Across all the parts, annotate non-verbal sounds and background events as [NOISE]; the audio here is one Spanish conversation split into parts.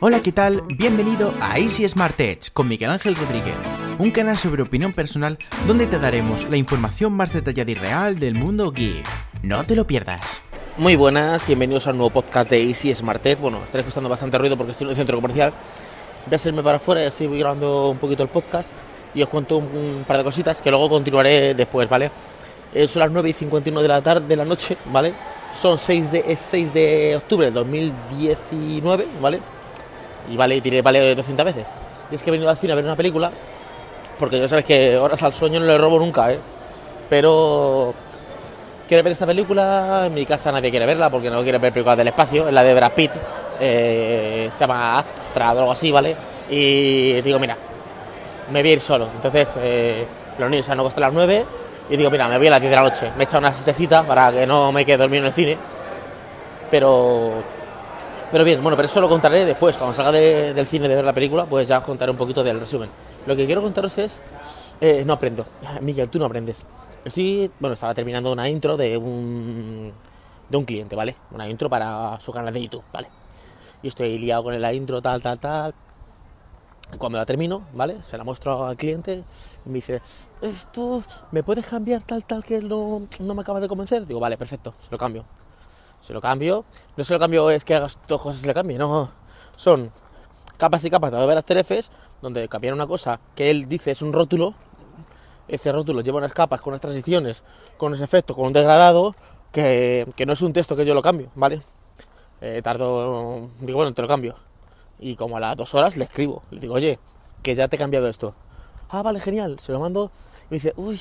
Hola, ¿qué tal? Bienvenido a Easy Smart Edge con Miguel Ángel Rodríguez, un canal sobre opinión personal donde te daremos la información más detallada y real del mundo geek. No te lo pierdas. Muy buenas, bienvenidos al nuevo podcast de Easy Smart Edge. Bueno, estaré escuchando bastante ruido porque estoy en el centro comercial. Voy a hacerme para afuera y así voy grabando un poquito el podcast y os cuento un, par de cositas que luego continuaré después, ¿vale? Eh, son las 9 y 51 de la tarde, de la noche, ¿vale? Son 6 de, es 6 de octubre del 2019, ¿vale? Y vale, y tiré vale 200 veces. Y es que he venido al cine a ver una película, porque ya sabes que horas al sueño no le robo nunca, ¿eh? Pero quiere ver esta película, en mi casa nadie quiere verla porque no quiere ver películas del espacio, es la de Brad Pitt, eh, se llama Astra o algo así, ¿vale? Y digo, mira, me voy a ir solo. Entonces, eh, los niños se han acostado a las 9 y digo, mira, me voy a las 10 de la noche. Me he echado una siestecita para que no me quede dormido en el cine. Pero, pero bien, bueno, pero eso lo contaré después. Cuando salga del cine de ver la película, pues ya os contaré un poquito del resumen. Lo que quiero contaros es, eh, no aprendo. [LAUGHS] Miguel, tú no aprendes. Estoy, bueno, estaba terminando una intro de un, de un cliente, ¿vale? Una intro para su canal de YouTube, ¿vale? Y estoy liado con la intro, tal, tal, tal cuando la termino, ¿vale? Se la muestro al cliente y me dice, esto, ¿me puedes cambiar tal, tal que no, no me acaba de convencer? Digo, vale, perfecto, se lo cambio. Se lo cambio. No se lo cambio es que hagas dos cosas y se le cambie, no. Son capas y capas de Adobe After Effects, donde cambiar una cosa que él dice es un rótulo. Ese rótulo lleva unas capas con unas transiciones, con ese efecto, con un degradado, que, que no es un texto que yo lo cambio, ¿vale? Eh, tardo, digo, bueno, te lo cambio y como a las dos horas le escribo. Le digo, oye, que ya te he cambiado esto. Ah, vale, genial. Se lo mando y me dice, uy,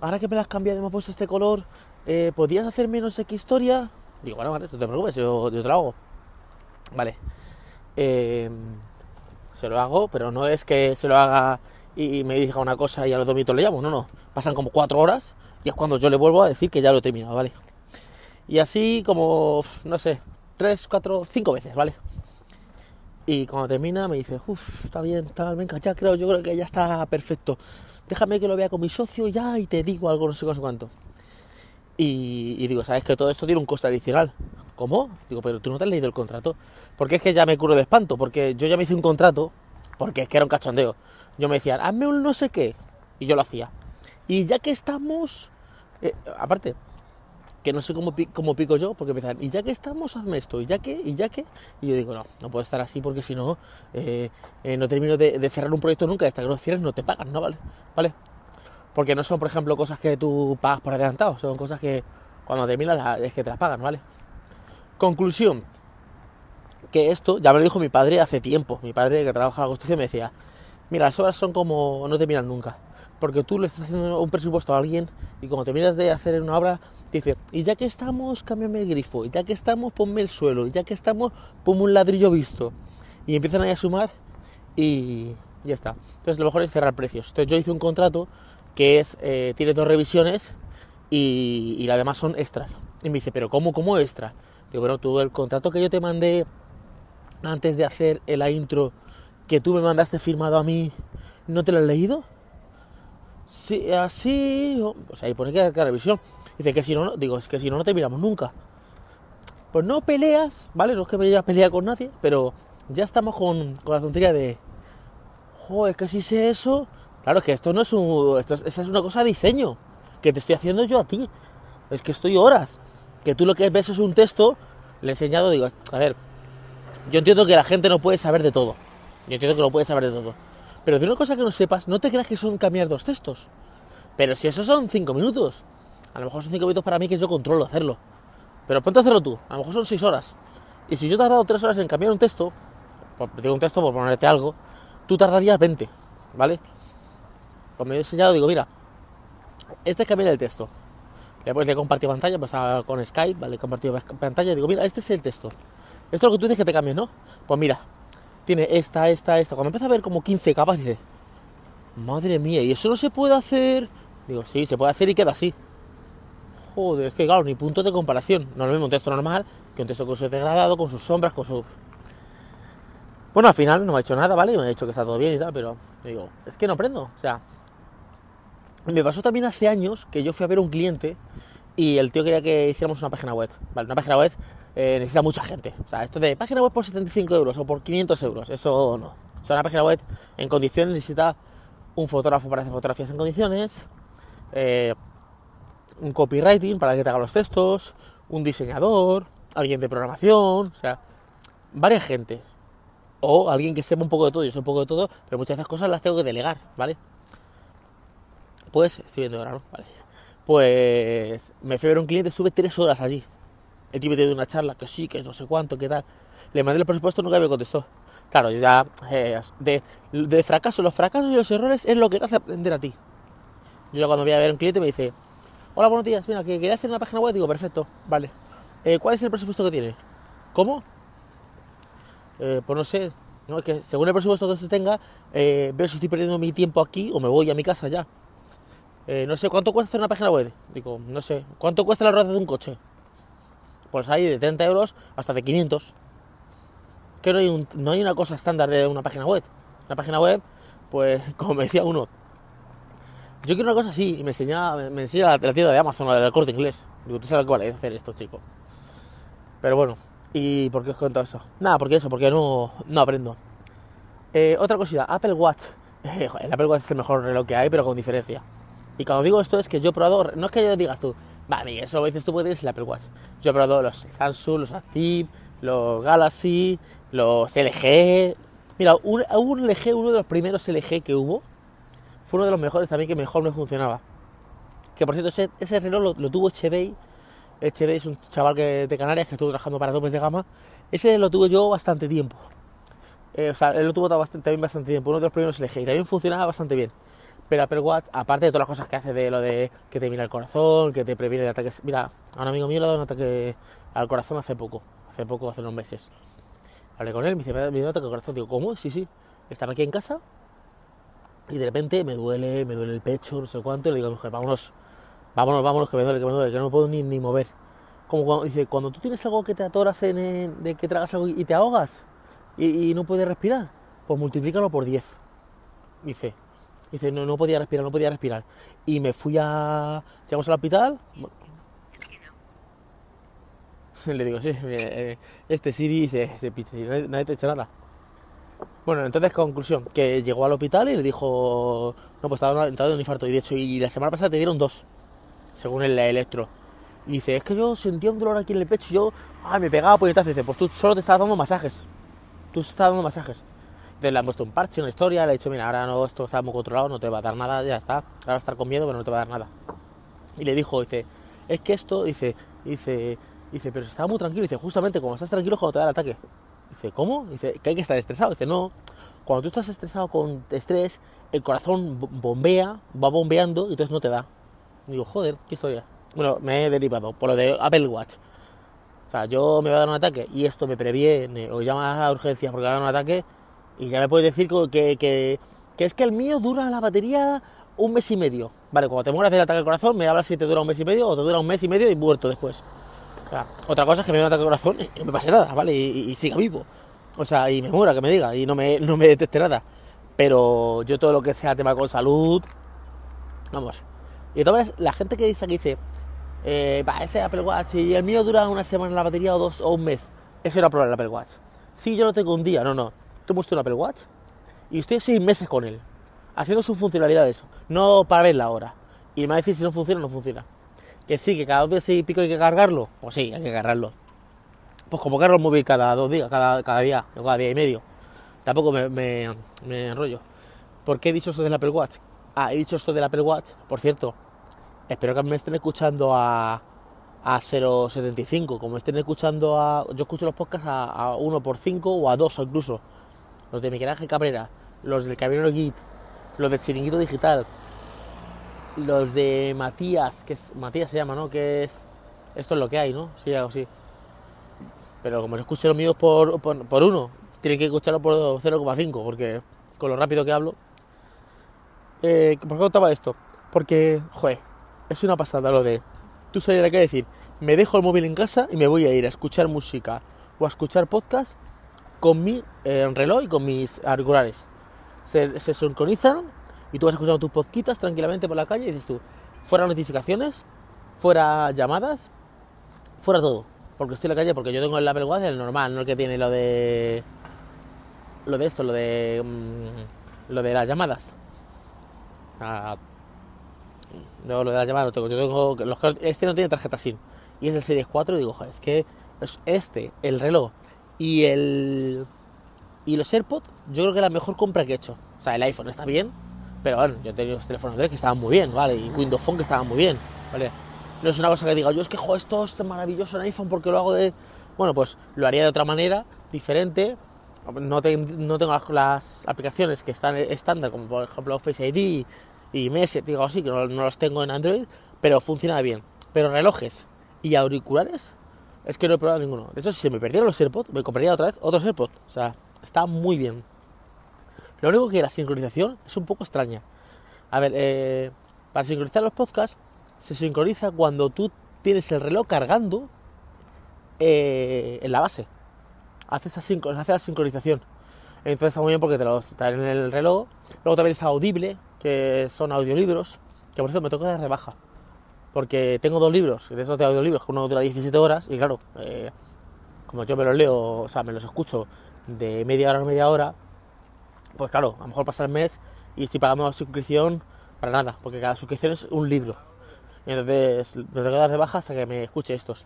ahora que me lo has cambiado y me has puesto este color, eh, ¿podrías hacer menos X historia? Digo, bueno, vale, no te preocupes, yo, te lo hago. Vale. Eh, se lo hago, pero no es que se lo haga y me diga una cosa y a los dos minutos le llamo. No, no. Pasan como cuatro horas y es cuando yo le vuelvo a decir que ya lo he terminado, ¿vale? Y así como, no sé, tres, cuatro, cinco veces, ¿vale? Y cuando termina me dice, uff, está bien, está, venga, ya creo, yo creo que ya está perfecto. Déjame que lo vea con mi socio ya y te digo algo, no sé cuánto. Y, digo, ¿sabes que todo esto tiene un coste adicional? ¿Cómo? Digo, pero tú no te has leído el contrato. Porque es que ya me curo de espanto, porque yo ya me hice un contrato, porque es que era un cachondeo. Yo me decían, hazme un no sé qué, y yo lo hacía. Y ya que estamos, eh, aparte, que no sé cómo, cómo pico yo, porque empiezan, y ya que estamos, hazme esto, y ya que, y ya que, y yo digo, no, no puedo estar así porque si no, eh, eh, no termino de, cerrar un proyecto nunca, hasta que no cierres no te pagan, ¿no? ¿Vale? ¿Vale? Porque no son, por ejemplo, cosas que tú pagas por adelantado, son cosas que cuando terminas es que te las pagan, ¿vale? Conclusión, que esto ya me lo dijo mi padre hace tiempo, mi padre que trabaja en la construcción me decía, mira, las obras son como, no terminan nunca porque tú le estás haciendo un presupuesto a alguien y cuando terminas de hacer una obra, te dice, y ya que estamos, cámbiame el grifo, y ya que estamos, ponme el suelo, y ya que estamos, ponme un ladrillo visto. Y empiezan ahí a sumar y ya está. Entonces lo mejor es cerrar precios. Entonces yo hice un contrato que es, eh, tiene dos revisiones y, y las demás son extras. Y me dice, pero ¿cómo, cómo extra? Digo, bueno, tú el contrato que yo te mandé antes de hacer la intro, que tú me mandaste firmado a mí, ¿no te lo has leído? Sí, así. O sea, ahí pone que hay revisión. Dice que si no, digo, es que si no, no te miramos nunca. Pues no peleas, ¿vale? No es que me a pelear con nadie, pero ya estamos con, con la tontería de. Joder, es que si sé eso. Claro, que esto no es un. Esto es, esa es una cosa de diseño. Que te estoy haciendo yo a ti. Es que estoy horas. Que tú lo que ves es un texto. Le he enseñado, digo, a ver. Yo entiendo que la gente no puede saber de todo. Yo entiendo que no puede saber de todo. Pero de una cosa que no sepas, no te creas que son cambiar dos textos. Pero si eso son cinco minutos, a lo mejor son cinco minutos para mí que yo controlo hacerlo. Pero ponte a hacerlo tú, a lo mejor son seis horas. Y si yo te he dado tres horas en cambiar un texto, digo un texto por ponerte algo, tú tardarías 20, ¿vale? Pues me he enseñado, digo, mira, este es cambiar el texto. Después le he compartido pantalla, pues con Skype, ¿vale? He compartido pantalla, digo, mira, este es el texto. Esto es lo que tú dices que te cambies, ¿no? Pues mira, tiene esta, esta, esta. Cuando empieza a ver como 15 capas, dice, madre mía, ¿y eso no se puede hacer? Digo, sí, se puede hacer y queda así. Joder, es que claro, ni punto de comparación. No es lo mismo un texto normal que un texto con su degradado, con sus sombras, con su... Bueno, al final no me ha hecho nada, ¿vale? Me ha dicho que está todo bien y tal, pero digo, es que no aprendo. O sea, me pasó también hace años que yo fui a ver un cliente y el tío quería que hiciéramos una página web. Vale, una página web eh, necesita mucha gente. O sea, esto de página web por 75 euros o por 500 euros, eso no. O sea, una página web en condiciones necesita un fotógrafo para hacer fotografías en condiciones, eh, un copywriting para que te haga los textos, un diseñador, alguien de programación, o sea, varias gente. O alguien que sepa un poco de todo, yo sé un poco de todo, pero muchas de esas cosas las tengo que delegar, ¿vale? Pues, estoy viendo ahora, ¿no? Vale. Pues me fui a ver un cliente, estuve tres horas allí. El tipo te dio una charla, que sí, que no sé cuánto, qué tal. Le mandé el presupuesto, nunca me contestó. Claro, ya eh, de, de fracaso, los fracasos y los errores es lo que te hace aprender a ti. Yo cuando voy a ver a un cliente me dice, hola, buenos días, mira, que quería hacer una página web, digo, perfecto, vale. Eh, ¿Cuál es el presupuesto que tiene? ¿Cómo? Eh, pues no sé, no, es que según el presupuesto que se tenga, eh, veo si estoy perdiendo mi tiempo aquí o me voy a mi casa ya. Eh, no sé, ¿cuánto cuesta hacer una página web? Digo, no sé, ¿cuánto cuesta la rueda de un coche? Pues hay de 30 euros hasta de 500. Que no hay, una cosa estándar de una página web. Una página web, pues, [LAUGHS] como me decía uno, yo quiero una cosa así, y me enseñaba, me, me enseña la, la tienda de Amazon, la del corte inglés. Digo, ¿tú sabes cuál es hacer esto, chico? Pero bueno, ¿y por qué os cuento eso? Nada, porque eso, porque no, no aprendo. Eh, otra cosita, Apple Watch. [LAUGHS] El Apple Watch es el mejor reloj que hay, pero con diferencia. Y cuando digo esto es que yo he probado, no es que yo digas tú, vale, eso lo dices tú porque tienes el Apple Watch. Yo he probado los Samsung, los Active, los Galaxy, los LG. Mira, un, un LG, uno de los primeros LG que hubo, fue uno de los mejores también que mejor me funcionaba. Que por cierto, ese, ese reloj lo, lo tuvo Echevey. Echevey es un chaval que, de Canarias que estuvo trabajando para topes de gama. Ese lo tuve yo bastante tiempo. Eh, o sea, él lo tuvo también bastante tiempo, uno de los primeros LG. Y también funcionaba bastante bien. Pero Apple Watch, aparte de todas las cosas que hace de lo de que te mira el corazón, que te previene de ataques. Mira, a un amigo mío le ha dado un ataque al corazón hace poco. Hace poco, hace unos meses. Hablé con él, me dice, me ha dado un ataque al corazón. Digo, ¿cómo? Sí, sí. Estaba aquí en casa y de repente me duele, me duele el pecho, no sé cuánto. Y le digo a mi mujer, vámonos, vámonos, vámonos, que me duele, que me duele, que no me puedo ni, mover. Como cuando, dice, cuando tú tienes algo que te atoras en, en- de que tragas algo y te ahogas y, y no puedes respirar, pues multiplícalo por 10. Dice, dice, no, no podía respirar, no podía respirar. Y me fui a. Llegamos al hospital. [LAUGHS] Le digo, sí, eh, este Siri se, se pinche, nadie, te ha hecho nada. Bueno, entonces conclusión, que llegó al hospital y le dijo, no, pues estaba entrado en un infarto. Y de hecho, y la semana pasada te dieron dos, según el electro. Y dice, es que yo sentía un dolor aquí en el pecho y yo, ah, me pegaba puñetazos. Dice, pues tú solo te estabas dando masajes. Tú estabas dando masajes. Entonces le han puesto un parche, una historia, le he dicho, mira, ahora no, esto está muy controlado, no te va a dar nada, ya está. Ahora vas a estar con miedo, pero no te va a dar nada. Y le dijo, dice, es que esto, dice, dice, dice, pero estaba muy tranquilo. Dice, justamente como estás tranquilo cuando te da el ataque. Dice, ¿cómo? Dice, que hay que estar estresado. Dice, no, cuando tú estás estresado con estrés, el corazón bo- bombea, va bombeando y entonces no te da. Y digo, joder, qué historia. Bueno, me he derivado por lo de Apple Watch. O sea, yo me voy a dar un ataque y esto me previene o llama a urgencias porque va a dar un ataque y ya me puedes decir que, que, es que el mío dura la batería un mes y medio. Vale, cuando te mueras del ataque al corazón, me hablas si te dura un mes y medio o te dura un mes y medio y muerto después. Otra cosa es que me dé un ataque al corazón y no me pase nada, ¿vale? Y, siga vivo. O sea, y me muera, que me diga, y no me, no me detecte nada. Pero yo todo lo que sea tema con salud, vamos. Y entonces la gente que dice que dice, eh, va, ese Apple Watch y el mío dura una semana la batería o dos o un mes, ese no prueba el Apple Watch. Si yo lo tengo un día, no, no. Tú usted un Apple Watch y estoy seis meses con él, haciendo sus funcionalidades, no para ver la hora. Y me va a decir si no funciona o no funciona. Que sí, que cada dos días y pico hay que cargarlo. Pues sí, hay que cargarlo. Pues como cargo el móvil cada dos días, cada, cada día, cada día y medio. Tampoco me, me, me enrollo. ¿Por qué he dicho esto del Apple Watch? Ah, he dicho esto del Apple Watch, por cierto. Espero que me estén escuchando a, a 0.75. Como estén escuchando a. Yo escucho los podcasts a, a 1 por 5 o a 2 incluso. Los de Miguel Ángel Cabrera, los del Camionero Git, los del Chiringuito Digital, los de Matías, que es. Matías se llama, ¿no? Que es. Esto es lo que hay, ¿no? Sí, algo así. Pero como se escuchen los míos por, por, uno, tienen que escucharlo por 0,5, porque con lo rápido que hablo. Eh, ¿Por qué contaba esto? Porque, joder, es una pasada lo de tú salir a la decir, me dejo el móvil en casa y me voy a ir a escuchar música o a escuchar podcast con mi eh, reloj y con mis auriculares. Se, se sincronizan y tú vas escuchando tus podquitas tranquilamente por la calle y dices tú, fuera notificaciones, fuera llamadas, fuera todo. porque estoy en la calle, porque yo tengo el Apple Watch el normal, no el que tiene lo de. Lo de esto, lo de. mm, lo de las llamadas. Ah, no, lo de las llamadas lo tengo. Yo tengo. Este no tiene tarjeta SIM. Y es el Series 4 y digo, joder, es que es este, el reloj y el. Y los AirPods, yo creo que es la mejor compra que he hecho. O sea, el iPhone está bien, pero bueno, yo he tenido los teléfonos 3 que estaban muy bien, ¿vale? Y Windows Phone que estaban muy bien, ¿vale? No es una cosa que diga, yo es que, jo, esto es maravilloso en iPhone porque lo hago de... Bueno, pues lo haría de otra manera, diferente. No, te- no tengo las, las aplicaciones que están estándar, como por ejemplo Face ID y Message, digo así, que no, no los tengo en Android, pero funciona bien. Pero relojes y auriculares, es que no he probado ninguno. De hecho, si se me perdieran los AirPods, me compraría otra vez otros AirPods. O sea, está muy bien. Lo único que la sincronización es un poco extraña. A ver, eh, para sincronizar los podcasts, se sincroniza cuando tú tienes el reloj cargando eh, en la base. Hace, esa hace la sincronización. Entonces está muy bien porque te lo está en el reloj. Luego también está Audible, que son audiolibros, que por eso me toca de rebaja. Porque tengo dos libros, de esos de audiolibros, que uno dura 17 horas, y claro, eh, como yo me los leo, o sea, me los escucho de media hora a media hora, pues claro, a lo mejor pasa el mes y estoy pagando la suscripción para nada, porque cada suscripción es un libro. Y entonces me tengo que dar de baja hasta que me escuche estos.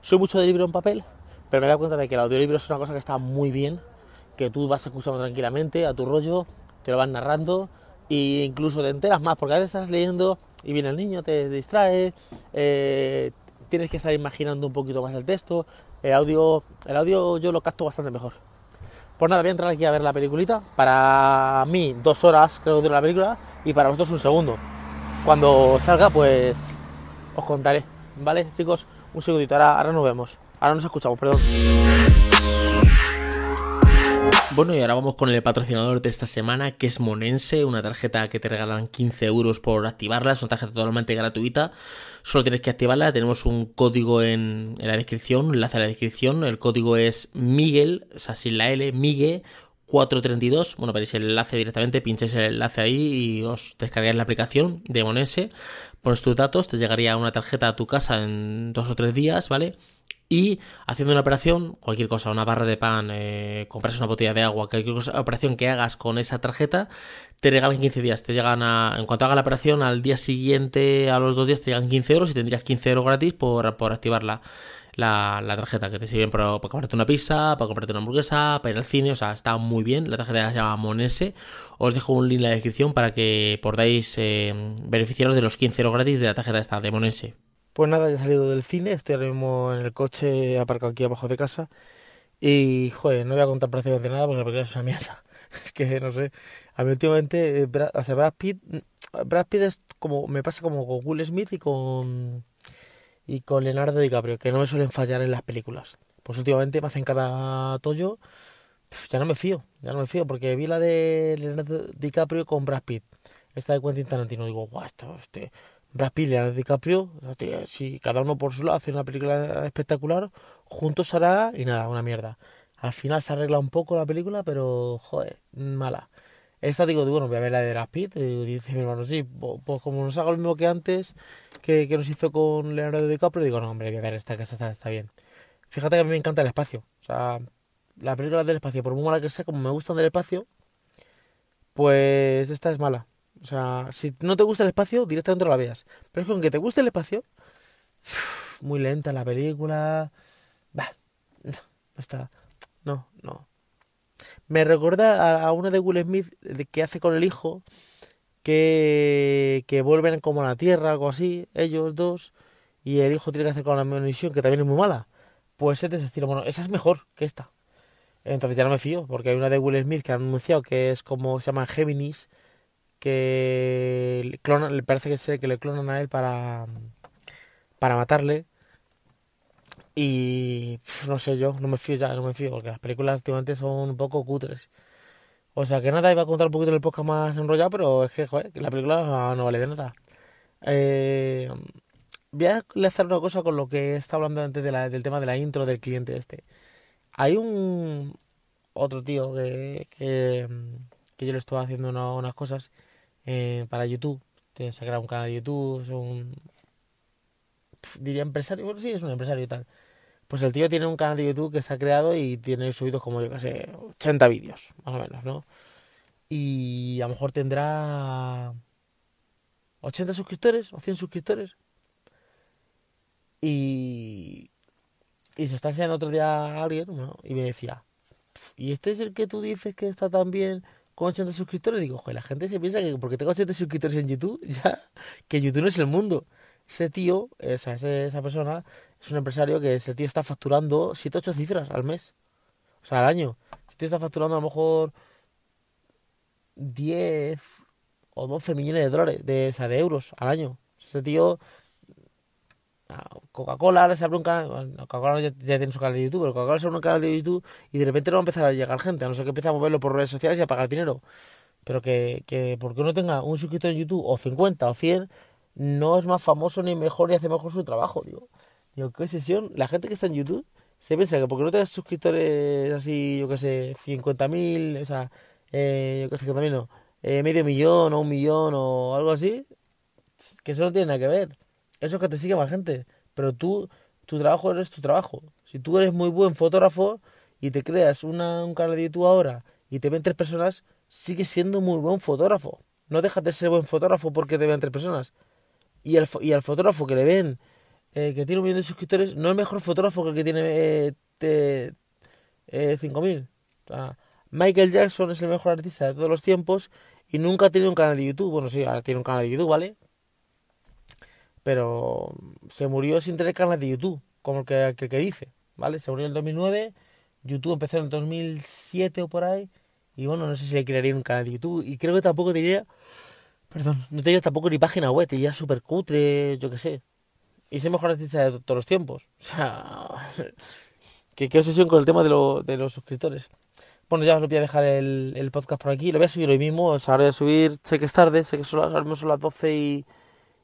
Soy mucho de libro en papel, pero me he dado cuenta de que el audiolibro es una cosa que está muy bien, que tú vas escuchando tranquilamente a tu rollo, te lo van narrando e incluso te enteras más, porque a veces estás leyendo y viene el niño, te distrae, eh, tienes que estar imaginando un poquito más el texto. El audio, el audio yo lo capto bastante mejor. Pues nada, voy a entrar aquí a ver la peliculita. Para mí, dos horas creo que dura la película y para vosotros un segundo. Cuando salga, pues os contaré. ¿Vale, chicos? Un segundito, ahora, ahora nos vemos. Ahora nos escuchamos, perdón. Bueno, y ahora vamos con el patrocinador de esta semana, que es Monense, una tarjeta que te regalan 15 euros por activarla, es una tarjeta totalmente gratuita, solo tienes que activarla, tenemos un código en, la descripción, un enlace a la descripción, el código es Miguel, o sea, sin la L, Miguel 432, bueno, veréis el enlace directamente, pincháis el enlace ahí y os descargáis la aplicación de Monense, pones tus datos, te llegaría una tarjeta a tu casa en dos o tres días, ¿vale? Y haciendo una operación, cualquier cosa, una barra de pan, eh, compras una botella de agua, cualquier cosa, operación que hagas con esa tarjeta, te regalan 15 días. Te llegan a, en cuanto haga la operación, al día siguiente, a los dos días, te llegan 15 euros y tendrías 15 euros gratis por, por activar la, la, la tarjeta, que te sirven para, para comprarte una pizza, para comprarte una hamburguesa, para ir al cine, o sea, está muy bien. La tarjeta se llama Monese. Os dejo un link en la descripción para que podáis eh, beneficiaros de los 15 euros gratis de la tarjeta esta de Monese. Pues nada, ya he salido del cine, estoy ahora mismo en el coche aparcado aquí abajo de casa. Y, joder, no voy a contar prácticamente nada porque la película es una mierda. [LAUGHS] Es que, no sé, a mí últimamente, eh, o Brad Pitt, Brad Pitt es como, me pasa como con Will Smith y con, y con Leonardo DiCaprio, que no me suelen fallar en las películas. Pues últimamente me hacen cada tollo, ya no me fío, ya no me fío, porque vi la de Leonardo DiCaprio con Brad Pitt, esta de Quentin Tarantino, digo, guau, esto, este, Brad Pitt Leonardo DiCaprio, si cada uno por su lado hace una película espectacular, juntos hará y nada, una mierda. Al final se arregla un poco la película, pero joder, mala. Esta digo, bueno, voy a ver la de Brad Pitt, y dice mi hermano, sí, pues como nos haga lo mismo que antes, que, que nos hizo con Leonardo DiCaprio, digo, no, hombre, voy a ver esta, que esta está, está bien. Fíjate que a mí me encanta el espacio, o sea, las películas del espacio, por muy mala que sea, como me gustan del espacio, pues esta es mala. O sea, si no te gusta el espacio, directamente no la veas. Pero es que aunque te guste el espacio, [SIGHS] muy lenta la película. Bah, no, está. No, no. Me recuerda a, una de Will Smith que hace con el hijo, que, que vuelven como a la Tierra, algo así, ellos dos, y el hijo tiene que hacer con la misión, que también es muy mala. Pues es de ese estilo. Bueno, esa es mejor que esta. Entonces ya no me fío, porque hay una de Will Smith que han anunciado que es como se llama Géminis, que clonan, le parece que es el que le clonan a él para, para matarle. Y no sé yo, no me fío ya, no me fío, porque las películas últimamente son un poco cutres. O sea que nada, iba a contar un poquito en el podcast más enrollado, pero es que, joder, que la película no vale de nada. Eh, voy a enlazar una cosa con lo que está hablando antes del tema de la intro del cliente este. Hay un otro tío que, que, yo le estuve haciendo una- unas cosas eh, para YouTube. Ha creado un canal de YouTube, es un diría empresario, bueno sí es un empresario y tal. Pues el tío tiene un canal de YouTube que se ha creado y tiene subidos como, yo que sé, 80 vídeos, más o menos, ¿no? Y a lo mejor tendrá 80 suscriptores o 100 suscriptores. Y, y se está enseñando otro día a alguien ¿no? y me decía, ¿y este es el que tú dices que está tan bien con 80 suscriptores? Digo, joder, la gente se piensa que porque tengo 80 suscriptores en YouTube, [LAUGHS] ya, que YouTube no es el mundo. Ese tío, esa, esa persona, es un empresario que ese tío está facturando 7 8 cifras al mes. O sea, al año. Ese tío está facturando a lo mejor 10 o 12 millones de dólares, de, o sea, de euros al año. Ese tío Coca-Cola ahora se abre un canal, Coca-Cola ya, tiene su canal de YouTube, pero Coca-Cola se abre un canal de YouTube y de repente no va a empezar a llegar gente, a no ser que empiece a moverlo por redes sociales y a pagar dinero. Pero que, que porque uno tenga un suscriptor en YouTube o 50 o 100, no es más famoso ni mejor y hace mejor su trabajo, digo. Digo, qué sesión. La gente que está en YouTube se piensa que porque no tengas suscriptores así, yo qué sé, 50.000, o sea, eh, yo qué sé, 50.000 no, eh, medio millón o un millón o algo así, que eso no tiene nada que ver. Eso es que te sigue más gente. Pero tú, tu trabajo eres tu trabajo. Si tú eres muy buen fotógrafo y te creas una, un canal de YouTube ahora y te ven tres personas, sigues siendo muy buen fotógrafo. No dejas de ser buen fotógrafo porque te ven tres personas. Y al, y fotógrafo que le ven eh, que tiene un millón de suscriptores no es mejor fotógrafo que el que tiene eh, eh, 5.000. O sea, Michael Jackson es el mejor artista de todos los tiempos y nunca ha tenido un canal de YouTube. Bueno, sí, ahora tiene un canal de YouTube, ¿vale? Pero se murió sin tener canal de YouTube, como el que, que, dice, ¿vale? Se murió en el 2009, YouTube empezó en el 2007 o por ahí, y bueno, no sé si le crearía un canal de YouTube, y creo que tampoco tenía, perdón, no tenía tampoco ni página web, tenía súper cutre, yo qué sé. Y es el mejor artista de todos los tiempos. O sea, [LAUGHS] que qué obsesión con el tema de, de los suscriptores. Bueno, ya os lo voy a dejar el, el, podcast por aquí. Lo voy a subir hoy mismo. O sea, ahora voy a subir, sé que es tarde, sé que son, ahora son las 12 y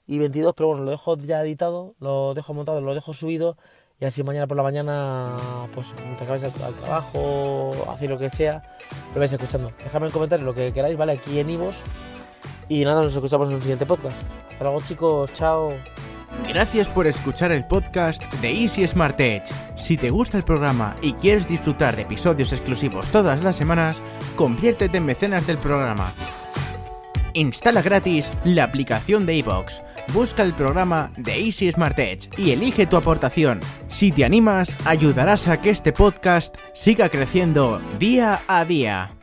y 22, pero bueno, lo dejo ya editado, lo dejo montado, lo dejo subido y así mañana por la mañana, pues te acabáis al, trabajo, hacéis lo que sea, lo vais escuchando. Dejadme en comentarios lo que queráis, ¿vale? Aquí en Ivos. Y nada, nos escuchamos en un siguiente podcast. Hasta luego chicos, chao. Gracias por escuchar el podcast de Easy Smart Edge. Si te gusta el programa y quieres disfrutar de episodios exclusivos todas las semanas, conviértete en mecenas del programa. Instala gratis la aplicación de iVoox busca el programa de Easy Smart Edge y elige tu aportación. Si te animas, ayudarás a que este podcast siga creciendo día a día.